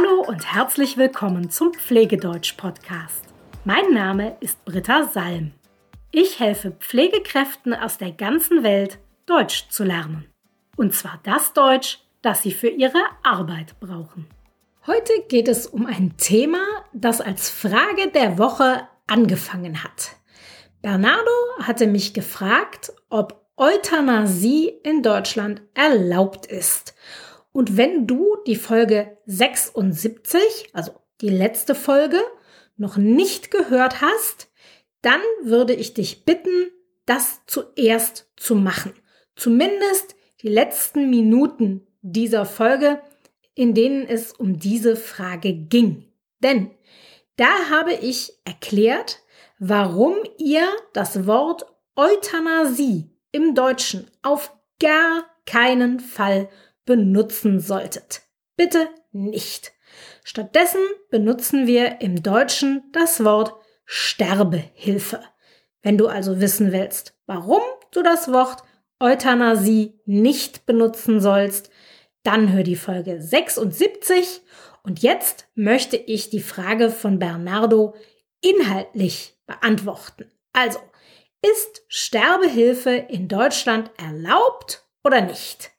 Hallo und herzlich willkommen zum Pflegedeutsch-Podcast. Mein Name ist Britta Salm. Ich helfe Pflegekräften aus der ganzen Welt, Deutsch zu lernen. Und zwar das Deutsch, das sie für ihre Arbeit brauchen. Heute geht es um ein Thema, das als Frage der Woche angefangen hat. Bernardo hatte mich gefragt, ob Euthanasie in Deutschland erlaubt ist. Und wenn du die Folge 76, also die letzte Folge, noch nicht gehört hast, dann würde ich dich bitten, das zuerst zu machen. Zumindest die letzten Minuten dieser Folge, in denen es um diese Frage ging. Denn da habe ich erklärt, warum ihr das Wort Euthanasie im Deutschen auf gar keinen Fall benutzen solltet. Bitte nicht. Stattdessen benutzen wir im Deutschen das Wort Sterbehilfe. Wenn du also wissen willst, warum du das Wort Euthanasie nicht benutzen sollst, dann hör die Folge 76 und jetzt möchte ich die Frage von Bernardo inhaltlich beantworten. Also, ist Sterbehilfe in Deutschland erlaubt oder nicht?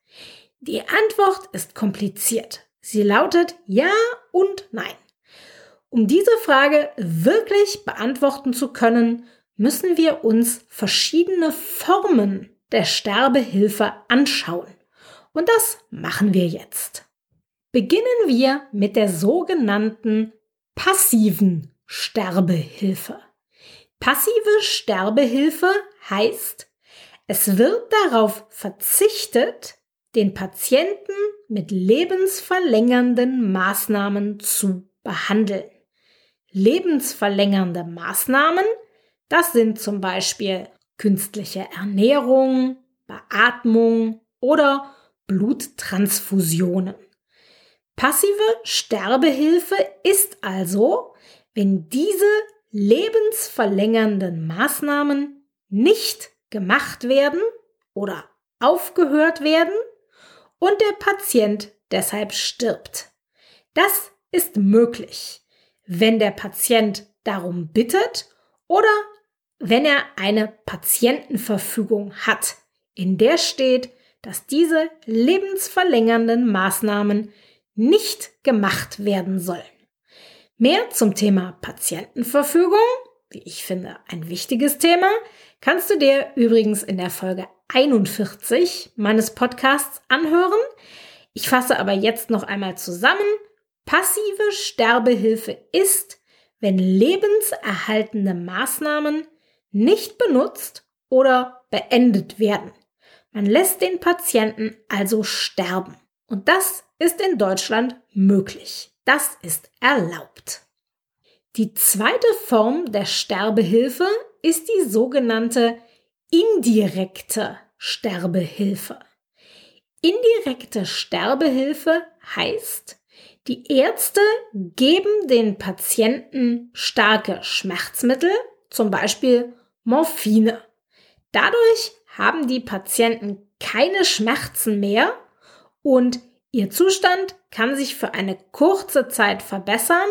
Die Antwort ist kompliziert. Sie lautet ja und nein. Um diese Frage wirklich beantworten zu können, müssen wir uns verschiedene Formen der Sterbehilfe anschauen. Und das machen wir jetzt. Beginnen wir mit der sogenannten passiven Sterbehilfe. Passive Sterbehilfe heißt, es wird darauf verzichtet, den Patienten mit lebensverlängernden Maßnahmen zu behandeln. Lebensverlängernde Maßnahmen, das sind zum Beispiel künstliche Ernährung, Beatmung oder Bluttransfusionen. Passive Sterbehilfe ist also, wenn diese lebensverlängernden Maßnahmen nicht gemacht werden oder aufgehört werden und der Patient deshalb stirbt. Das ist möglich, wenn der Patient darum bittet oder wenn er eine Patientenverfügung hat, in der steht, dass diese lebensverlängernden Maßnahmen nicht gemacht werden sollen. Mehr zum Thema Patientenverfügung, wie ich finde ein wichtiges Thema, kannst du dir übrigens in der Folge 41 meines Podcasts anhören. Ich fasse aber jetzt noch einmal zusammen. Passive Sterbehilfe ist, wenn lebenserhaltende Maßnahmen nicht benutzt oder beendet werden. Man lässt den Patienten also sterben. Und das ist in Deutschland möglich. Das ist erlaubt. Die zweite Form der Sterbehilfe ist die sogenannte indirekte Sterbehilfe. Indirekte Sterbehilfe heißt, die Ärzte geben den Patienten starke Schmerzmittel, zum Beispiel Morphine. Dadurch haben die Patienten keine Schmerzen mehr und Ihr Zustand kann sich für eine kurze Zeit verbessern,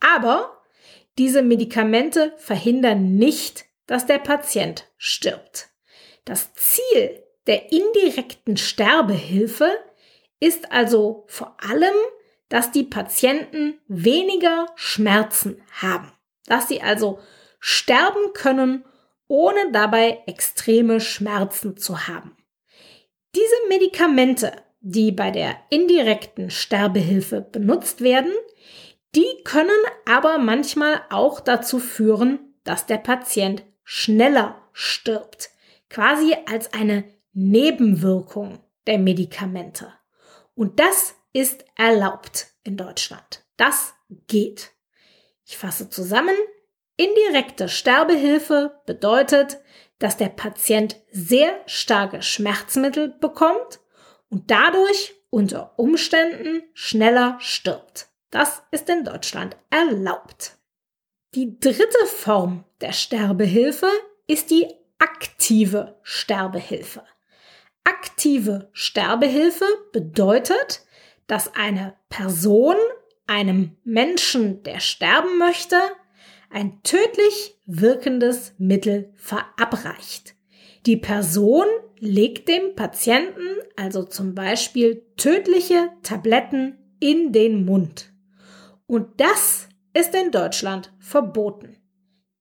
aber diese Medikamente verhindern nicht, dass der Patient stirbt. Das Ziel der indirekten Sterbehilfe ist also vor allem, dass die Patienten weniger Schmerzen haben, dass sie also sterben können, ohne dabei extreme Schmerzen zu haben. Diese Medikamente die bei der indirekten Sterbehilfe benutzt werden, die können aber manchmal auch dazu führen, dass der Patient schneller stirbt, quasi als eine Nebenwirkung der Medikamente. Und das ist erlaubt in Deutschland. Das geht. Ich fasse zusammen. Indirekte Sterbehilfe bedeutet, dass der Patient sehr starke Schmerzmittel bekommt und dadurch unter Umständen schneller stirbt. Das ist in Deutschland erlaubt. Die dritte Form der Sterbehilfe ist die aktive Sterbehilfe. Aktive Sterbehilfe bedeutet, dass eine Person einem Menschen, der sterben möchte, ein tödlich wirkendes Mittel verabreicht. Die Person legt dem Patienten also zum Beispiel tödliche Tabletten in den Mund. Und das ist in Deutschland verboten.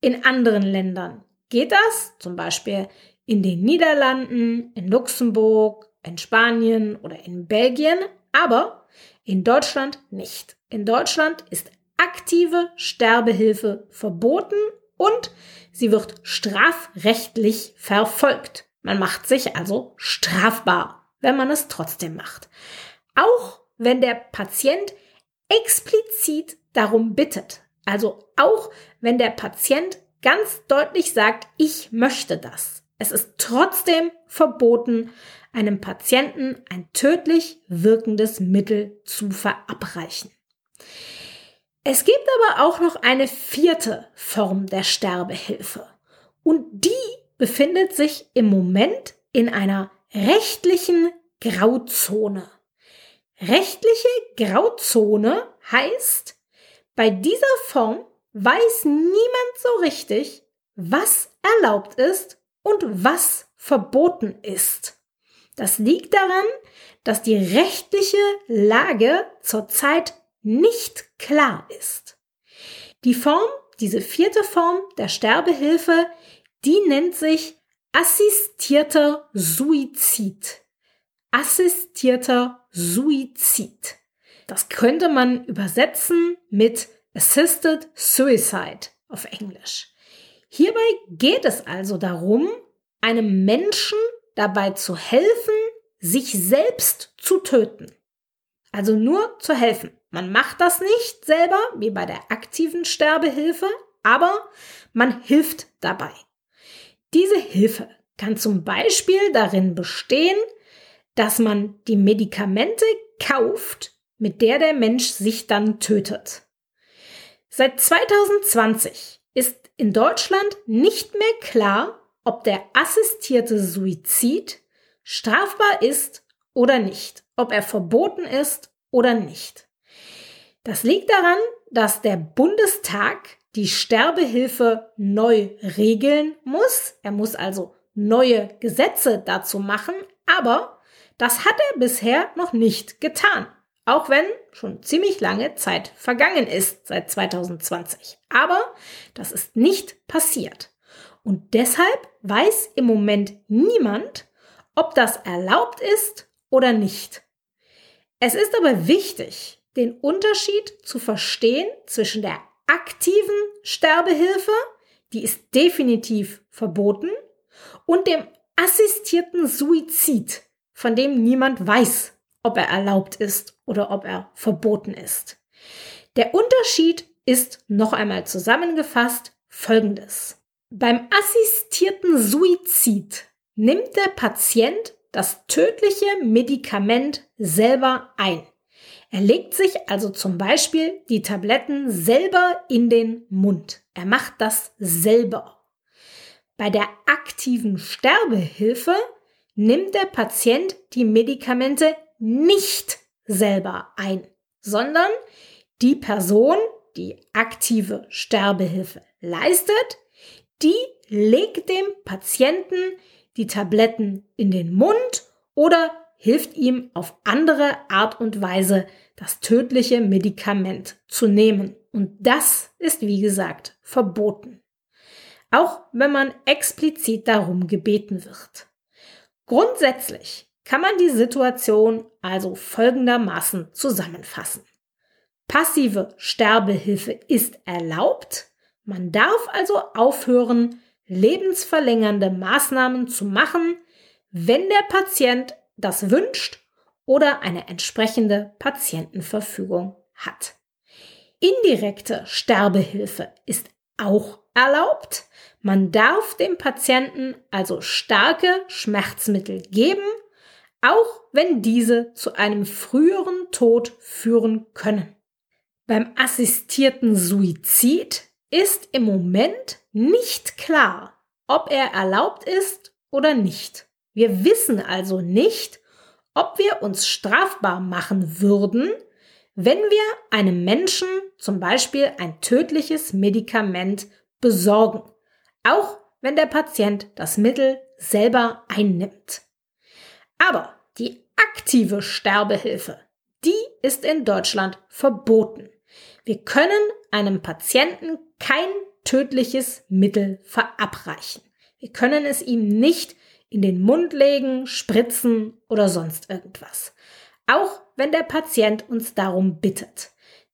In anderen Ländern geht das, zum Beispiel in den Niederlanden, in Luxemburg, in Spanien oder in Belgien, aber in Deutschland nicht. In Deutschland ist aktive Sterbehilfe verboten und sie wird strafrechtlich verfolgt. Man macht sich also strafbar, wenn man es trotzdem macht. Auch wenn der Patient explizit darum bittet. Also auch wenn der Patient ganz deutlich sagt, ich möchte das. Es ist trotzdem verboten, einem Patienten ein tödlich wirkendes Mittel zu verabreichen. Es gibt aber auch noch eine vierte Form der Sterbehilfe. Und die befindet sich im Moment in einer rechtlichen Grauzone. Rechtliche Grauzone heißt, bei dieser Form weiß niemand so richtig, was erlaubt ist und was verboten ist. Das liegt daran, dass die rechtliche Lage zurzeit nicht klar ist. Die Form, diese vierte Form der Sterbehilfe, die nennt sich assistierter Suizid. Assistierter Suizid. Das könnte man übersetzen mit Assisted Suicide auf Englisch. Hierbei geht es also darum, einem Menschen dabei zu helfen, sich selbst zu töten. Also nur zu helfen. Man macht das nicht selber, wie bei der aktiven Sterbehilfe, aber man hilft dabei. Diese Hilfe kann zum Beispiel darin bestehen, dass man die Medikamente kauft, mit der der Mensch sich dann tötet. Seit 2020 ist in Deutschland nicht mehr klar, ob der assistierte Suizid strafbar ist oder nicht, ob er verboten ist oder nicht. Das liegt daran, dass der Bundestag die Sterbehilfe neu regeln muss. Er muss also neue Gesetze dazu machen, aber das hat er bisher noch nicht getan. Auch wenn schon ziemlich lange Zeit vergangen ist seit 2020. Aber das ist nicht passiert. Und deshalb weiß im Moment niemand, ob das erlaubt ist oder nicht. Es ist aber wichtig, den Unterschied zu verstehen zwischen der aktiven Sterbehilfe, die ist definitiv verboten, und dem assistierten Suizid, von dem niemand weiß, ob er erlaubt ist oder ob er verboten ist. Der Unterschied ist noch einmal zusammengefasst folgendes. Beim assistierten Suizid nimmt der Patient das tödliche Medikament selber ein. Er legt sich also zum Beispiel die Tabletten selber in den Mund. Er macht das selber. Bei der aktiven Sterbehilfe nimmt der Patient die Medikamente nicht selber ein, sondern die Person, die aktive Sterbehilfe leistet, die legt dem Patienten die Tabletten in den Mund oder hilft ihm auf andere Art und Weise das tödliche Medikament zu nehmen. Und das ist, wie gesagt, verboten. Auch wenn man explizit darum gebeten wird. Grundsätzlich kann man die Situation also folgendermaßen zusammenfassen. Passive Sterbehilfe ist erlaubt. Man darf also aufhören, lebensverlängernde Maßnahmen zu machen, wenn der Patient das wünscht oder eine entsprechende Patientenverfügung hat. Indirekte Sterbehilfe ist auch erlaubt. Man darf dem Patienten also starke Schmerzmittel geben auch wenn diese zu einem früheren Tod führen können. Beim assistierten Suizid ist im Moment nicht klar, ob er erlaubt ist oder nicht. Wir wissen also nicht, ob wir uns strafbar machen würden, wenn wir einem Menschen zum Beispiel ein tödliches Medikament besorgen, auch wenn der Patient das Mittel selber einnimmt. Aber die aktive Sterbehilfe, die ist in Deutschland verboten. Wir können einem Patienten kein tödliches Mittel verabreichen. Wir können es ihm nicht in den Mund legen, spritzen oder sonst irgendwas. Auch wenn der Patient uns darum bittet.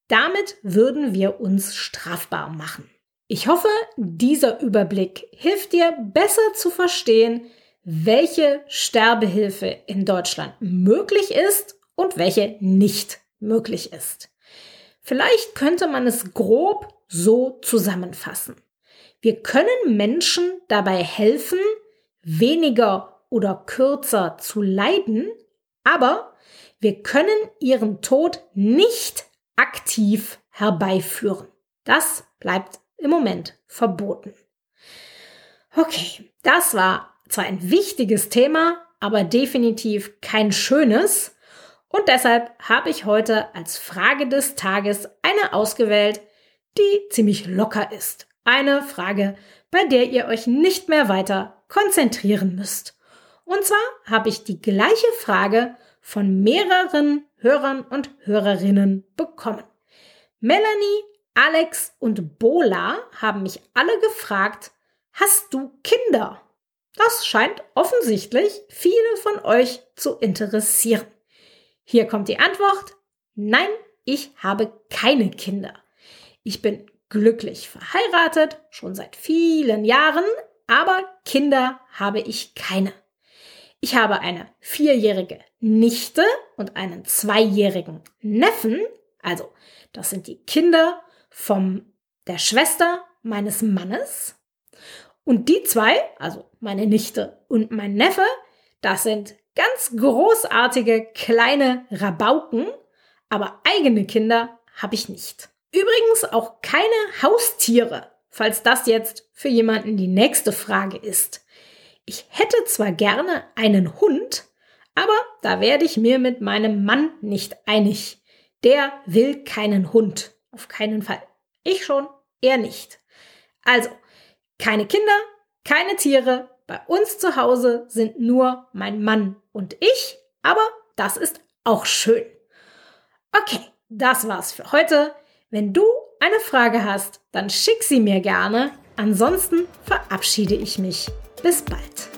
Damit würden wir uns strafbar machen. Ich hoffe, dieser Überblick hilft dir besser zu verstehen, welche Sterbehilfe in Deutschland möglich ist und welche nicht möglich ist. Vielleicht könnte man es grob so zusammenfassen. Wir können Menschen dabei helfen, weniger oder kürzer zu leiden, aber wir können ihren Tod nicht aktiv herbeiführen. Das bleibt im Moment verboten. Okay, das war zwar ein wichtiges Thema, aber definitiv kein schönes. Und deshalb habe ich heute als Frage des Tages eine ausgewählt, die ziemlich locker ist. Eine Frage, bei der ihr euch nicht mehr weiter konzentrieren müsst. Und zwar habe ich die gleiche Frage von mehreren Hörern und Hörerinnen bekommen. Melanie, Alex und Bola haben mich alle gefragt, hast du Kinder? Das scheint offensichtlich viele von euch zu interessieren. Hier kommt die Antwort. Nein, ich habe keine Kinder. Ich bin glücklich verheiratet, schon seit vielen Jahren, aber Kinder habe ich keine. Ich habe eine vierjährige Nichte und einen zweijährigen Neffen, also das sind die Kinder vom der Schwester meines Mannes. Und die zwei, also meine Nichte und mein Neffe, das sind Ganz großartige kleine Rabauken, aber eigene Kinder habe ich nicht. Übrigens auch keine Haustiere, falls das jetzt für jemanden die nächste Frage ist. Ich hätte zwar gerne einen Hund, aber da werde ich mir mit meinem Mann nicht einig. Der will keinen Hund. Auf keinen Fall. Ich schon, er nicht. Also, keine Kinder, keine Tiere, bei uns zu Hause sind nur mein Mann und ich, aber das ist auch schön. Okay, das war's für heute. Wenn du eine Frage hast, dann schick sie mir gerne. Ansonsten verabschiede ich mich. Bis bald.